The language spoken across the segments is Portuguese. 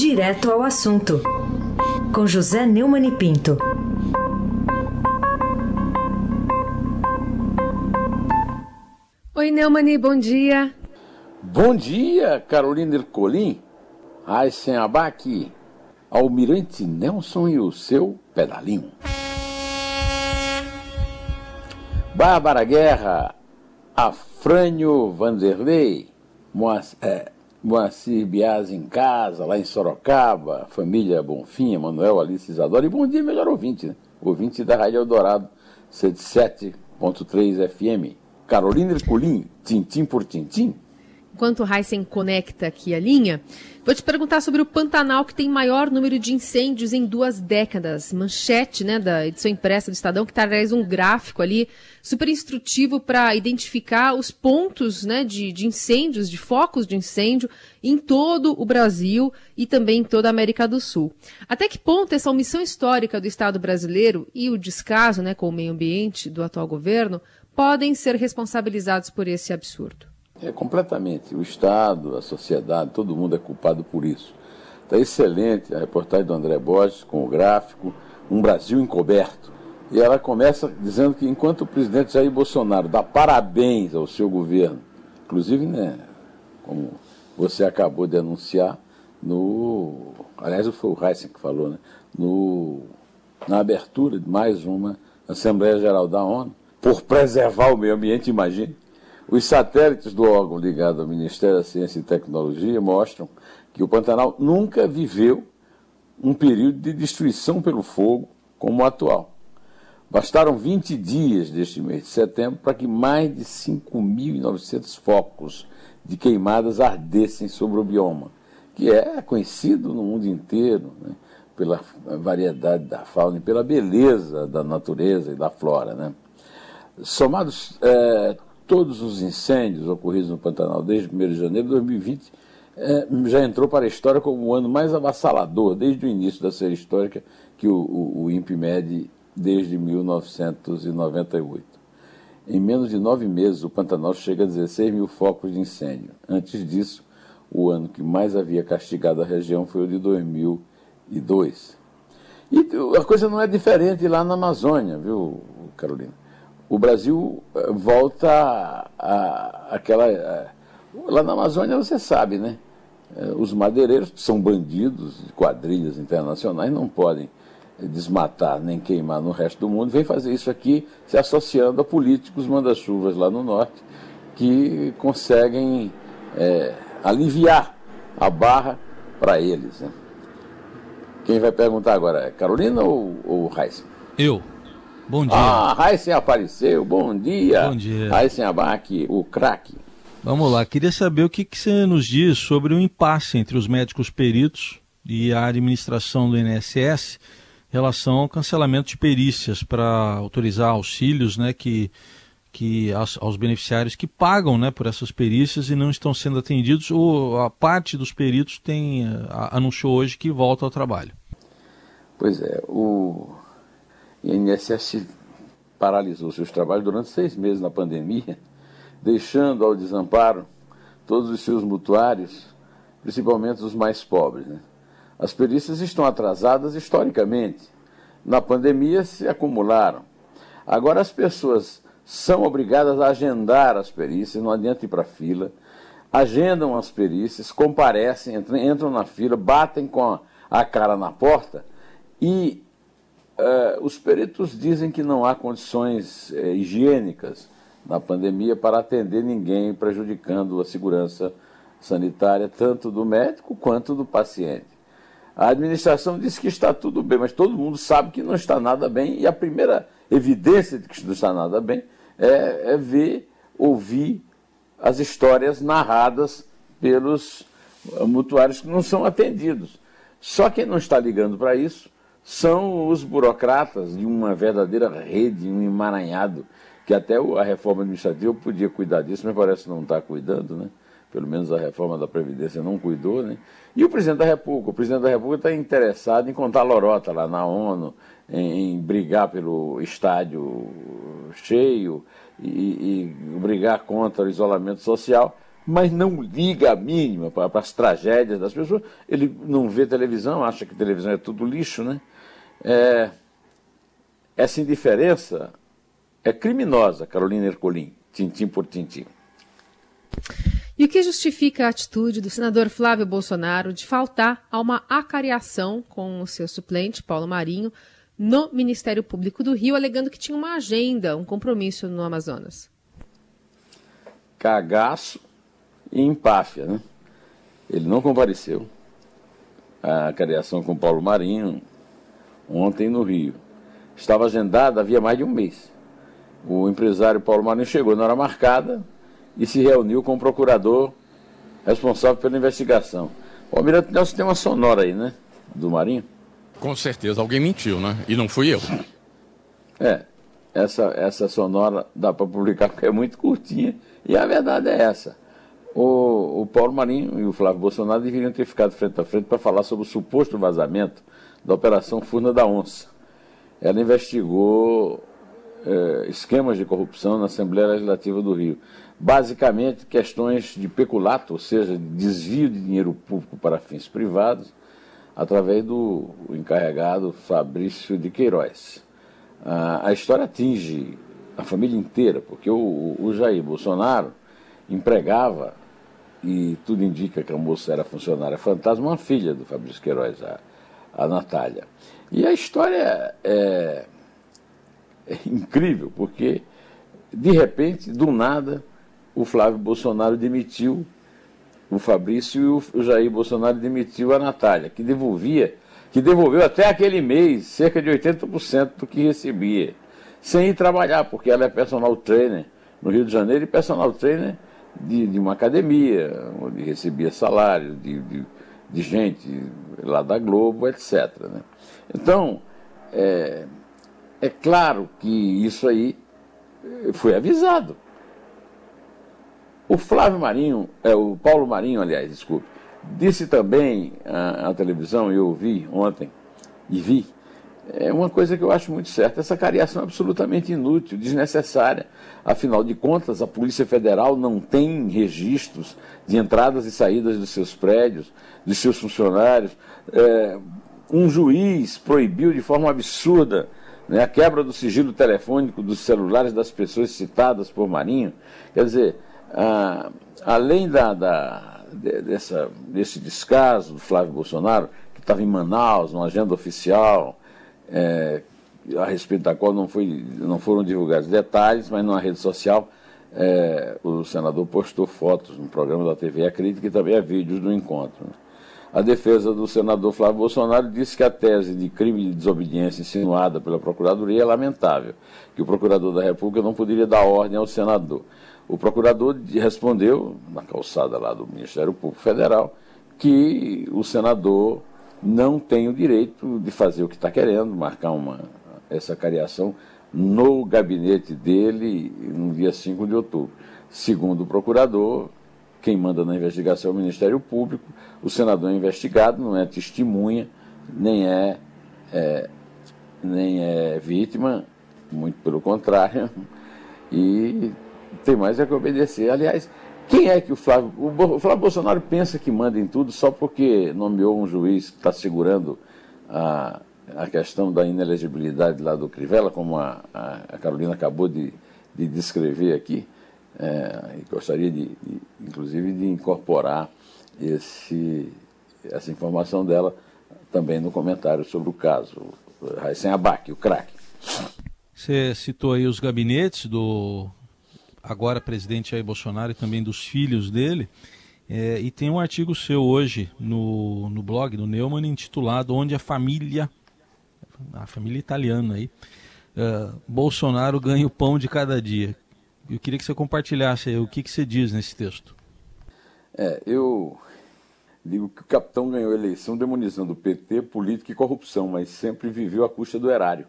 Direto ao assunto, com José Neumann e Pinto. Oi, Neumani, bom dia. Bom dia, Carolina Ercolim, Aysen Abac, Almirante Nelson e o seu pedalinho. Bárbara Guerra, Afrânio Vanderlei, Moacir, é, Moacir Bias em casa, lá em Sorocaba, família Bonfim, Manuel Alice Isadora, e bom dia, melhor ouvinte, né? ouvinte da Rádio Eldorado, 77.3 FM. Carolina Ercolim, tintim por tintim. Enquanto o Heisen conecta aqui a linha, vou te perguntar sobre o Pantanal, que tem maior número de incêndios em duas décadas. Manchete né, da edição impressa do Estadão, que traz um gráfico ali super instrutivo para identificar os pontos né, de, de incêndios, de focos de incêndio em todo o Brasil e também em toda a América do Sul. Até que ponto essa omissão histórica do Estado brasileiro e o descaso né, com o meio ambiente do atual governo podem ser responsabilizados por esse absurdo? É completamente. O Estado, a sociedade, todo mundo é culpado por isso. Está excelente a reportagem do André Borges com o gráfico Um Brasil Encoberto. E ela começa dizendo que enquanto o presidente Jair Bolsonaro dá parabéns ao seu governo, inclusive, né, como você acabou de anunciar, no. Aliás, foi o Heisen que falou, né? No, na abertura de mais uma Assembleia Geral da ONU, por preservar o meio ambiente, imagine. Os satélites do órgão ligado ao Ministério da Ciência e Tecnologia mostram que o Pantanal nunca viveu um período de destruição pelo fogo como o atual. Bastaram 20 dias deste mês de setembro para que mais de 5.900 focos de queimadas ardessem sobre o bioma, que é conhecido no mundo inteiro né, pela variedade da fauna e pela beleza da natureza e da flora. Né. Somados é, todos os incêndios ocorridos no Pantanal desde 1 de janeiro de 2020 é, já entrou para a história como o ano mais avassalador desde o início da série histórica que o, o, o INPE mede desde 1998. Em menos de nove meses, o Pantanal chega a 16 mil focos de incêndio. Antes disso, o ano que mais havia castigado a região foi o de 2002. E a coisa não é diferente lá na Amazônia, viu, Carolina? O Brasil eh, volta àquela. Lá na Amazônia você sabe, né? Eh, os madeireiros, são bandidos de quadrilhas internacionais, não podem desmatar nem queimar no resto do mundo, vem fazer isso aqui se associando a políticos manda-chuvas lá no norte que conseguem é, aliviar a barra para eles. Né? Quem vai perguntar agora é Carolina ou, ou? Eu. Bom dia. Ah, Raíssen apareceu. Bom dia. Bom dia. Raíssen Abac, o craque. Vamos lá, queria saber o que, que você nos diz sobre o impasse entre os médicos peritos e a administração do INSS em relação ao cancelamento de perícias para autorizar auxílios né, que, que aos, aos, beneficiários que pagam né, por essas perícias e não estão sendo atendidos, ou a parte dos peritos tem, a, anunciou hoje que volta ao trabalho. Pois é, o, a INSS paralisou seus trabalhos durante seis meses na pandemia, deixando ao desamparo todos os seus mutuários, principalmente os mais pobres. Né? As perícias estão atrasadas historicamente. Na pandemia se acumularam. Agora as pessoas são obrigadas a agendar as perícias, não adianta ir para a fila, agendam as perícias, comparecem, entram na fila, batem com a cara na porta e Uh, os peritos dizem que não há condições uh, higiênicas na pandemia para atender ninguém, prejudicando a segurança sanitária tanto do médico quanto do paciente. A administração diz que está tudo bem, mas todo mundo sabe que não está nada bem, e a primeira evidência de que não está nada bem é, é ver, ouvir as histórias narradas pelos mutuários que não são atendidos. Só quem não está ligando para isso são os burocratas de uma verdadeira rede, um emaranhado, que até a reforma administrativa podia cuidar disso, mas parece que não está cuidando, né? Pelo menos a reforma da Previdência não cuidou, né? E o presidente da República? O presidente da República está interessado em contar lorota lá na ONU, em, em brigar pelo estádio cheio e, e brigar contra o isolamento social, mas não liga a mínima para, para as tragédias das pessoas. Ele não vê televisão, acha que televisão é tudo lixo, né? É, essa indiferença é criminosa, Carolina Ercolim, tintim por tintim. E o que justifica a atitude do senador Flávio Bolsonaro de faltar a uma acariação com o seu suplente, Paulo Marinho, no Ministério Público do Rio, alegando que tinha uma agenda, um compromisso no Amazonas? Cagaço e empáfia, né? Ele não compareceu à acariação com Paulo Marinho ontem no Rio. Estava agendada havia mais de um mês. O empresário Paulo Marinho chegou na hora marcada e se reuniu com o procurador responsável pela investigação. O Almirante Nelson tem uma sonora aí, né? Do Marinho. Com certeza, alguém mentiu, né? E não fui eu. É, essa, essa sonora dá para publicar porque é muito curtinha e a verdade é essa. O, o Paulo Marinho e o Flávio Bolsonaro deveriam ter ficado frente a frente para falar sobre o suposto vazamento da Operação Furna da Onça. Ela investigou é, esquemas de corrupção na Assembleia Legislativa do Rio. Basicamente, questões de peculato, ou seja, de desvio de dinheiro público para fins privados, através do encarregado Fabrício de Queiroz. a história atinge a família inteira, porque o, o Jair Bolsonaro empregava, e tudo indica que a moça era funcionária fantasma, uma filha do Fabrício Queiroz, a, a Natália. E a história é, é incrível, porque, de repente, do nada, o Flávio Bolsonaro demitiu o Fabrício e o Jair Bolsonaro demitiu a Natália, que devolvia, que devolveu até aquele mês cerca de 80% do que recebia, sem ir trabalhar, porque ela é personal trainer no Rio de Janeiro e personal trainer de, de uma academia, onde recebia salário de, de, de, gente lá da Globo, etc. Né? Então, é, é claro que isso aí foi avisado. O Flávio Marinho, é, o Paulo Marinho, aliás, desculpe, disse também à, à televisão, eu ouvi ontem e vi, é uma coisa que eu acho muito certa. Essa cariação é absolutamente inútil, desnecessária. Afinal de contas, a Polícia Federal não tem registros de entradas e saídas dos seus prédios, dos seus funcionários. É, um juiz proibiu de forma absurda né, a quebra do sigilo telefônico dos celulares das pessoas citadas por Marinho. Quer dizer, ah, além da, da, dessa, desse descaso do Flávio Bolsonaro, que estava em Manaus, numa agenda oficial, é, a respeito da qual não, foi, não foram divulgados detalhes, mas numa rede social é, o senador postou fotos no programa da TV A Crítica e também há vídeos do encontro. Né? A defesa do senador Flávio Bolsonaro disse que a tese de crime de desobediência insinuada pela Procuradoria é lamentável, que o procurador da República não poderia dar ordem ao senador. O procurador respondeu, na calçada lá do Ministério Público Federal, que o senador não tem o direito de fazer o que está querendo, marcar uma, essa cariação no gabinete dele no dia 5 de outubro. Segundo o procurador, quem manda na investigação é o Ministério Público, o senador é investigado, não é testemunha, nem é, é nem é vítima, muito pelo contrário, e tem mais é que obedecer. Aliás, quem é que o Flávio. O Flávio Bolsonaro pensa que manda em tudo só porque nomeou um juiz que está segurando a, a questão da inelegibilidade lá do Crivella, como a, a, Carolina acabou de, de descrever aqui. É, e gostaria de, de, inclusive, de incorporar esse, essa informação dela também no comentário sobre o caso. Raíssen Abac, o craque. Você citou aí os gabinetes do agora presidente Jair Bolsonaro e também dos filhos dele. É, e tem um artigo seu hoje no, no blog do Neumann intitulado Onde a família, a família italiana aí, uh, Bolsonaro ganha o pão de cada dia. Eu queria que você compartilhasse aí, o que, que você diz nesse texto. É, eu digo que o capitão ganhou a eleição demonizando o PT, política e corrupção, mas sempre viveu à custa do erário.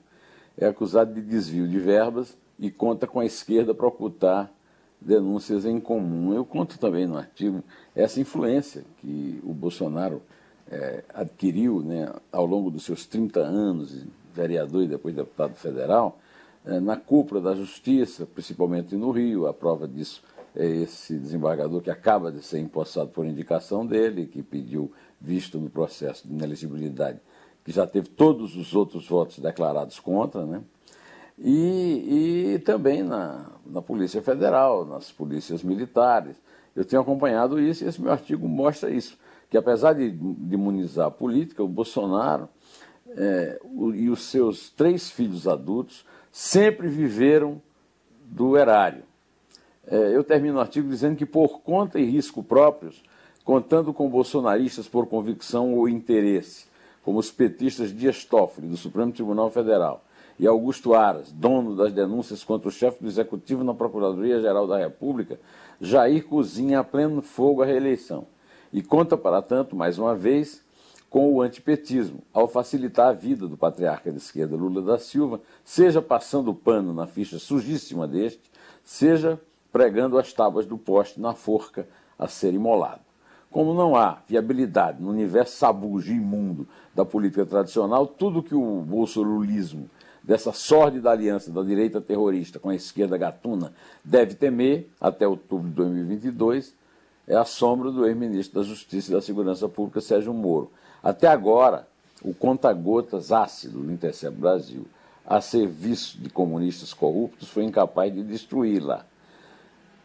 É acusado de desvio de verbas e conta com a esquerda para ocultar denúncias em comum. Eu conto também no artigo essa influência que o Bolsonaro é, adquiriu né, ao longo dos seus 30 anos, vereador e depois deputado federal, é, na cúpula da justiça, principalmente no Rio. A prova disso é esse desembargador que acaba de ser empossado por indicação dele, que pediu visto no processo de inelegibilidade, que já teve todos os outros votos declarados contra, né? E, e também na, na Polícia Federal, nas polícias militares. Eu tenho acompanhado isso e esse meu artigo mostra isso, que apesar de, de imunizar a política, o Bolsonaro é, o, e os seus três filhos adultos sempre viveram do erário. É, eu termino o artigo dizendo que, por conta e risco próprios, contando com bolsonaristas por convicção ou interesse, como os petistas Dias Toffoli, do Supremo Tribunal Federal, e Augusto Aras, dono das denúncias contra o chefe do Executivo na Procuradoria-Geral da República, Jair cozinha a pleno fogo a reeleição. E conta, para tanto, mais uma vez, com o antipetismo, ao facilitar a vida do patriarca de esquerda Lula da Silva, seja passando pano na ficha sujíssima deste, seja pregando as tábuas do poste na forca a ser imolado. Como não há viabilidade no universo sabujo e imundo da política tradicional, tudo que o bolsolulismo, dessa sórdida aliança da direita terrorista com a esquerda gatuna, deve temer até outubro de 2022, é a sombra do ex-ministro da Justiça e da Segurança Pública, Sérgio Moro. Até agora, o conta-gotas ácido do Intercept Brasil, a serviço de comunistas corruptos, foi incapaz de destruí-la.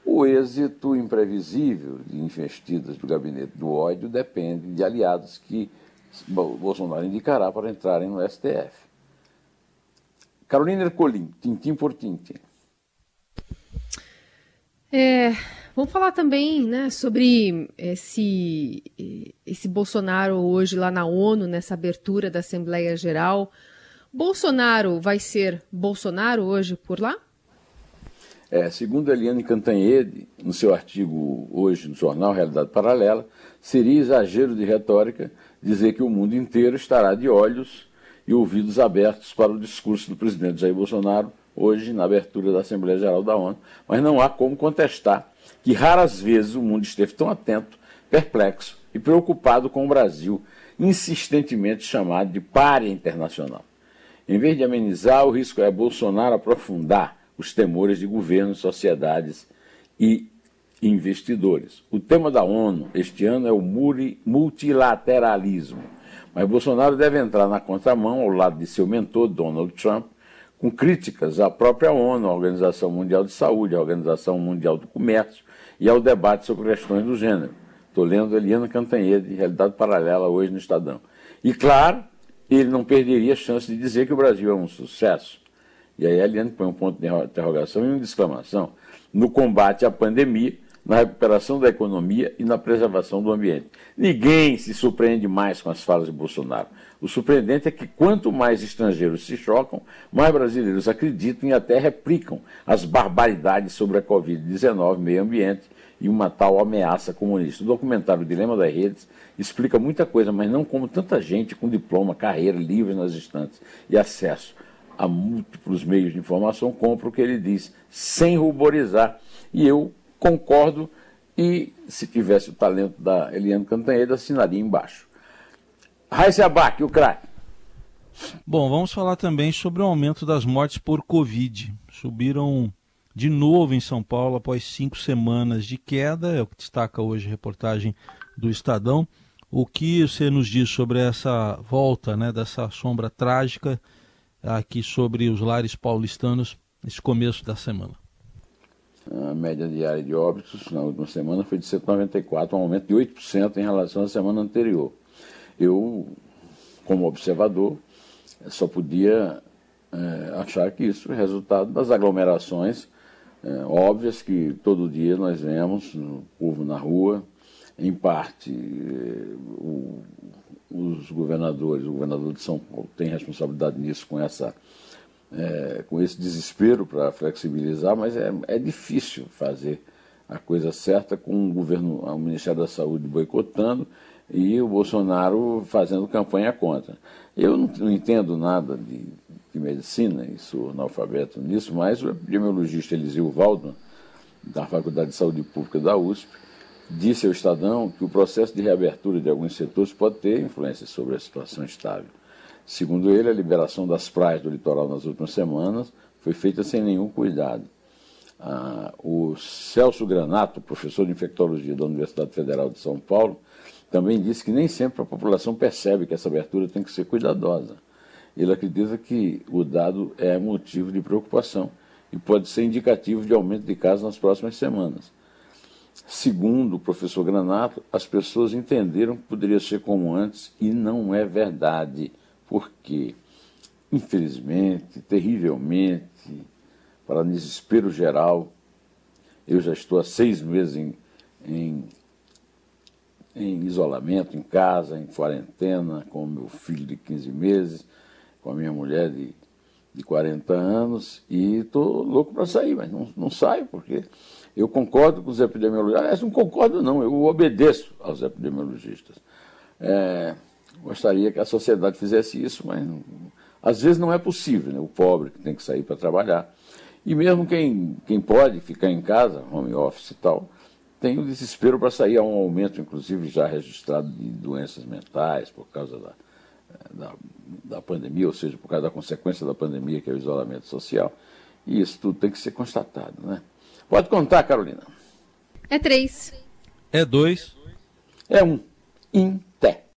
O êxito imprevisível de investidas do gabinete do ódio depende de aliados que Bolsonaro indicará para entrarem no STF. Carolina Ercolim, tintim por tintim. É, vamos falar também né, sobre esse, esse Bolsonaro hoje lá na ONU, nessa abertura da Assembleia Geral. Bolsonaro vai ser Bolsonaro hoje por lá? É, segundo Eliane Cantanhede, no seu artigo hoje no jornal Realidade Paralela, seria exagero de retórica dizer que o mundo inteiro estará de olhos e ouvidos abertos para o discurso do presidente Jair Bolsonaro hoje na abertura da Assembleia Geral da ONU, mas não há como contestar que raras vezes o mundo esteve tão atento, perplexo e preocupado com o Brasil, insistentemente chamado de párea internacional. Em vez de amenizar, o risco é Bolsonaro aprofundar os temores de governos, sociedades e investidores. O tema da ONU este ano é o multilateralismo. Mas Bolsonaro deve entrar na contramão ao lado de seu mentor, Donald Trump, com críticas à própria ONU, à Organização Mundial de Saúde, à Organização Mundial do Comércio e ao debate sobre questões do gênero. Estou lendo Eliana Cantanhede, Realidade Paralela, hoje no Estadão. E, claro, ele não perderia a chance de dizer que o Brasil é um sucesso. E aí a põe um ponto de interrogação e uma exclamação no combate à pandemia, na recuperação da economia e na preservação do ambiente. Ninguém se surpreende mais com as falas de Bolsonaro. O surpreendente é que quanto mais estrangeiros se chocam, mais brasileiros acreditam e até replicam as barbaridades sobre a Covid-19, meio ambiente e uma tal ameaça comunista. O documentário Dilema das Redes explica muita coisa, mas não como tanta gente com diploma, carreira, livres nas estantes e acesso a múltiplos meios de informação, compra o que ele diz, sem ruborizar. E eu concordo e, se tivesse o talento da Eliane Cantanheda, assinaria embaixo. Raíssa Abac, o craque. Bom, vamos falar também sobre o aumento das mortes por Covid. Subiram de novo em São Paulo após cinco semanas de queda, é o que destaca hoje a reportagem do Estadão. O que você nos diz sobre essa volta, né, dessa sombra trágica aqui sobre os lares paulistanos nesse começo da semana. A média diária de óbitos na última semana foi de 194, um aumento de 8% em relação à semana anterior. Eu, como observador, só podia é, achar que isso é resultado das aglomerações é, óbvias que todo dia nós vemos, o povo na rua, em parte é, o, os governadores, o governador de São Paulo tem responsabilidade nisso com essa é, com esse desespero para flexibilizar, mas é, é difícil fazer a coisa certa com o governo, o Ministério da Saúde boicotando e o Bolsonaro fazendo campanha contra. Eu não, não entendo nada de, de, medicina sou analfabeto nisso, mas o epidemiologista Eliseu Waldman, da Faculdade de Saúde Pública da USP, disse ao Estadão que o processo de reabertura de alguns setores pode ter influência sobre a situação estável. Segundo ele, a liberação das praias do litoral nas últimas semanas foi feita sem nenhum cuidado. Ah, o Celso Granato, professor de infectologia da Universidade Federal de São Paulo, também disse que nem sempre a população percebe que essa abertura tem que ser cuidadosa. Ele acredita que o dado é motivo de preocupação e pode ser indicativo de aumento de casos nas próximas semanas. Segundo o professor Granato, as pessoas entenderam que poderia ser como antes e não é verdade, porque, infelizmente, terrivelmente, para desespero geral, eu já estou há seis meses em, em, em isolamento, em casa, em quarentena, com o meu filho de 15 meses, com a minha mulher de, de 40 anos, e estou louco para sair, mas não, não saio porque eu concordo com os epidemiologistas. Aliás, não concordo, não, eu obedeço aos epidemiologistas. É, gostaria que a sociedade fizesse isso, mas não, às vezes não é possível. Né? O pobre que tem que sair para trabalhar. E mesmo quem, quem pode ficar em casa, home office e tal, tem o desespero para sair. Há um aumento, inclusive, já registrado de doenças mentais por causa da, da, da pandemia, ou seja, por causa da consequência da pandemia, que é o isolamento social. E isso tudo tem que ser constatado. Né? Pode contar, Carolina. É três. É dois. É um. In